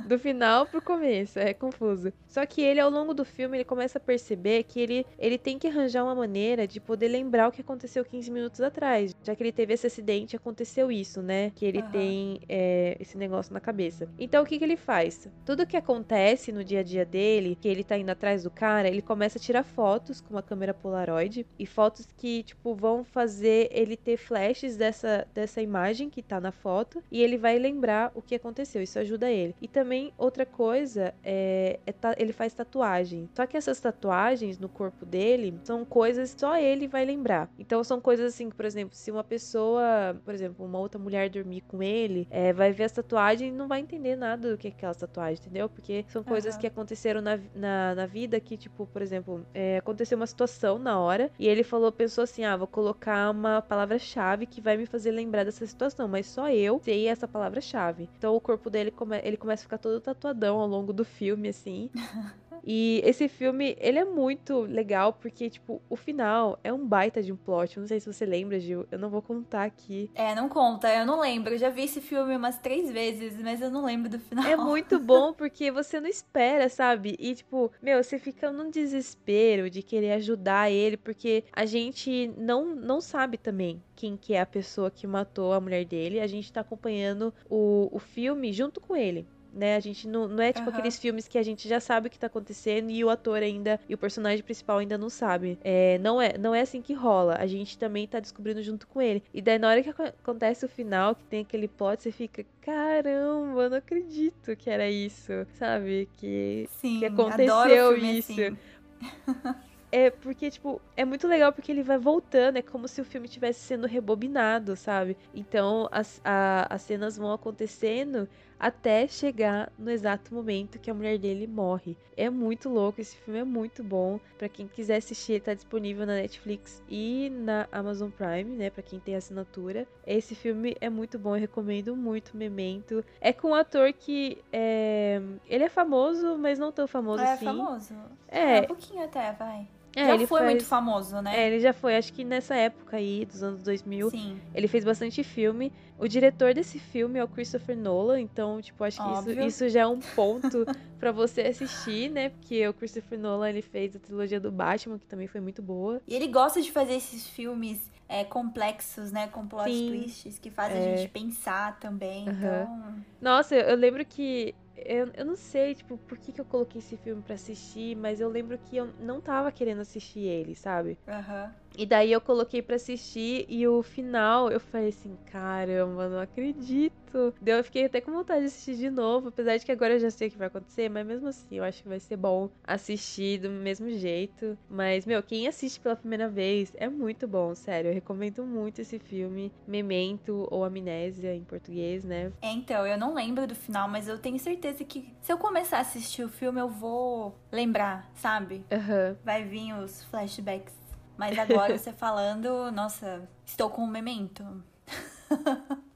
Speaker 1: Do final pro começo, é confuso. Só que ele, ao longo do filme, ele começa a perceber que ele, ele tem que arranjar uma maneira de poder lembrar o que aconteceu 15 minutos atrás. Já que ele teve esse acidente, aconteceu isso, né? Que ele
Speaker 2: Aham.
Speaker 1: tem é, esse negócio na cabeça. Então, o que, que ele faz? Tudo que acontece no dia a dia dele, que ele tá indo atrás do cara, ele começa a tirar fotos com uma câmera Polaroid e fotos que, tipo, vão fazer ele ter flashes dessa, dessa imagem que tá na foto e ele vai lembrar o que aconteceu. Isso ajuda ele. E também, outra coisa, é, é ele faz tatuagem. Só que essas tatuagens no corpo dele são coisas que só ele vai lembrar. Então, são coisas assim que, por exemplo, se uma pessoa, por exemplo, uma outra mulher dormir com ele, é, vai ver as tatuagens e não vai entender nada do que é aquelas tatuagens, entendeu? Porque são coisas
Speaker 2: Aham.
Speaker 1: que aconteceram na, na, na vida que, tipo, por exemplo, é, aconteceu uma situação na hora e ele falou, pensou assim, ah, vou colocar uma palavra-chave que vai me fazer lembrar dessa situação, mas só eu sei essa palavra-chave. Então o corpo dele come, ele começa a ficar todo tatuadão ao longo do filme, assim. E esse filme, ele é muito legal porque, tipo, o final é um baita de um plot. Eu não sei se você lembra, Gil. Eu não vou contar aqui.
Speaker 2: É, não conta, eu não lembro. Eu já vi esse filme umas três vezes, mas eu não lembro do final.
Speaker 1: É muito bom porque você não espera, sabe? E, tipo, meu, você fica num desespero de querer ajudar ele, porque a gente não, não sabe também quem que é a pessoa que matou a mulher dele. A gente tá acompanhando o, o filme junto com ele. Né? A gente não, não é tipo
Speaker 2: Aham.
Speaker 1: aqueles filmes que a gente já sabe o que tá acontecendo e o ator ainda e o personagem principal ainda não sabe. É, não é não é assim que rola. A gente também tá descobrindo junto com ele. E daí na hora que aco- acontece o final, que tem aquele plot, você fica, caramba, eu não acredito que era isso, sabe? Que
Speaker 2: Sim,
Speaker 1: que aconteceu
Speaker 2: filme
Speaker 1: isso.
Speaker 2: assim.
Speaker 1: é porque, tipo, é muito legal porque ele vai voltando, é como se o filme estivesse sendo rebobinado, sabe? Então as, a- as cenas vão acontecendo até chegar no exato momento que a mulher dele morre. É muito louco, esse filme é muito bom. Pra quem quiser assistir, tá disponível na Netflix e na Amazon Prime, né? Pra quem tem assinatura. Esse filme é muito bom, eu recomendo muito Memento. É com um ator que é... ele é famoso, mas não tão famoso
Speaker 2: É
Speaker 1: assim.
Speaker 2: famoso.
Speaker 1: É,
Speaker 2: um pouquinho até, vai.
Speaker 1: É,
Speaker 2: já
Speaker 1: ele
Speaker 2: foi
Speaker 1: faz-
Speaker 2: muito famoso, né?
Speaker 1: É, ele já foi, acho que nessa época aí, dos anos 2000,
Speaker 2: Sim.
Speaker 1: ele fez bastante filme. O diretor desse filme é o Christopher Nolan, então, tipo, acho que isso, isso já é um ponto pra você assistir, né? Porque o Christopher Nolan, ele fez a trilogia do Batman, que também foi muito boa.
Speaker 2: E ele gosta de fazer esses filmes é, complexos, né? Com plot
Speaker 1: Sim.
Speaker 2: twists que fazem
Speaker 1: É.
Speaker 2: a gente pensar também.
Speaker 1: Aham.
Speaker 2: Então.
Speaker 1: Nossa, eu, eu lembro que. Eu, eu não sei, tipo, por que, que eu coloquei esse filme pra assistir, mas eu lembro que eu não tava querendo assistir ele, sabe?
Speaker 2: Aham.
Speaker 1: E daí eu coloquei para assistir e o final eu falei assim, caramba, não acredito. Daí eu fiquei até com vontade de assistir de novo, apesar de que agora eu já sei o que vai acontecer, mas mesmo assim eu acho que vai ser bom assistir do mesmo jeito. Mas, meu, quem assiste pela primeira vez é muito bom, sério. Eu recomendo muito esse filme, Memento ou Amnésia em português, né?
Speaker 2: É, então, eu não lembro do final, mas eu tenho certeza que se eu começar a assistir o filme, eu vou lembrar, sabe?
Speaker 1: Uhum.
Speaker 2: Vai vir os flashbacks. Mas agora você falando, nossa, estou com um memento.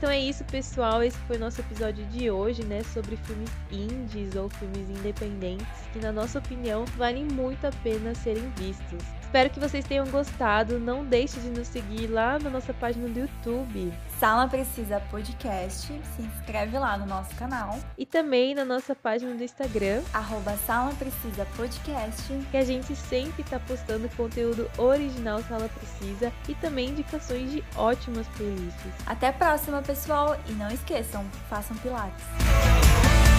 Speaker 1: então é isso, pessoal. Esse foi o nosso episódio de hoje, né? Sobre filmes indies ou filmes independentes que, na nossa opinião, valem muito a pena serem vistos. Espero que vocês tenham gostado. Não deixe de nos seguir lá na nossa página do YouTube.
Speaker 2: Sala Precisa Podcast. Se inscreve lá no nosso canal.
Speaker 1: E também na nossa página do Instagram.
Speaker 2: Arroba Sala Precisa Podcast.
Speaker 1: Que a gente sempre está postando conteúdo original Sala Precisa e também indicações de ótimas playlists.
Speaker 2: Até a próxima, pessoal. E não esqueçam, façam pilates.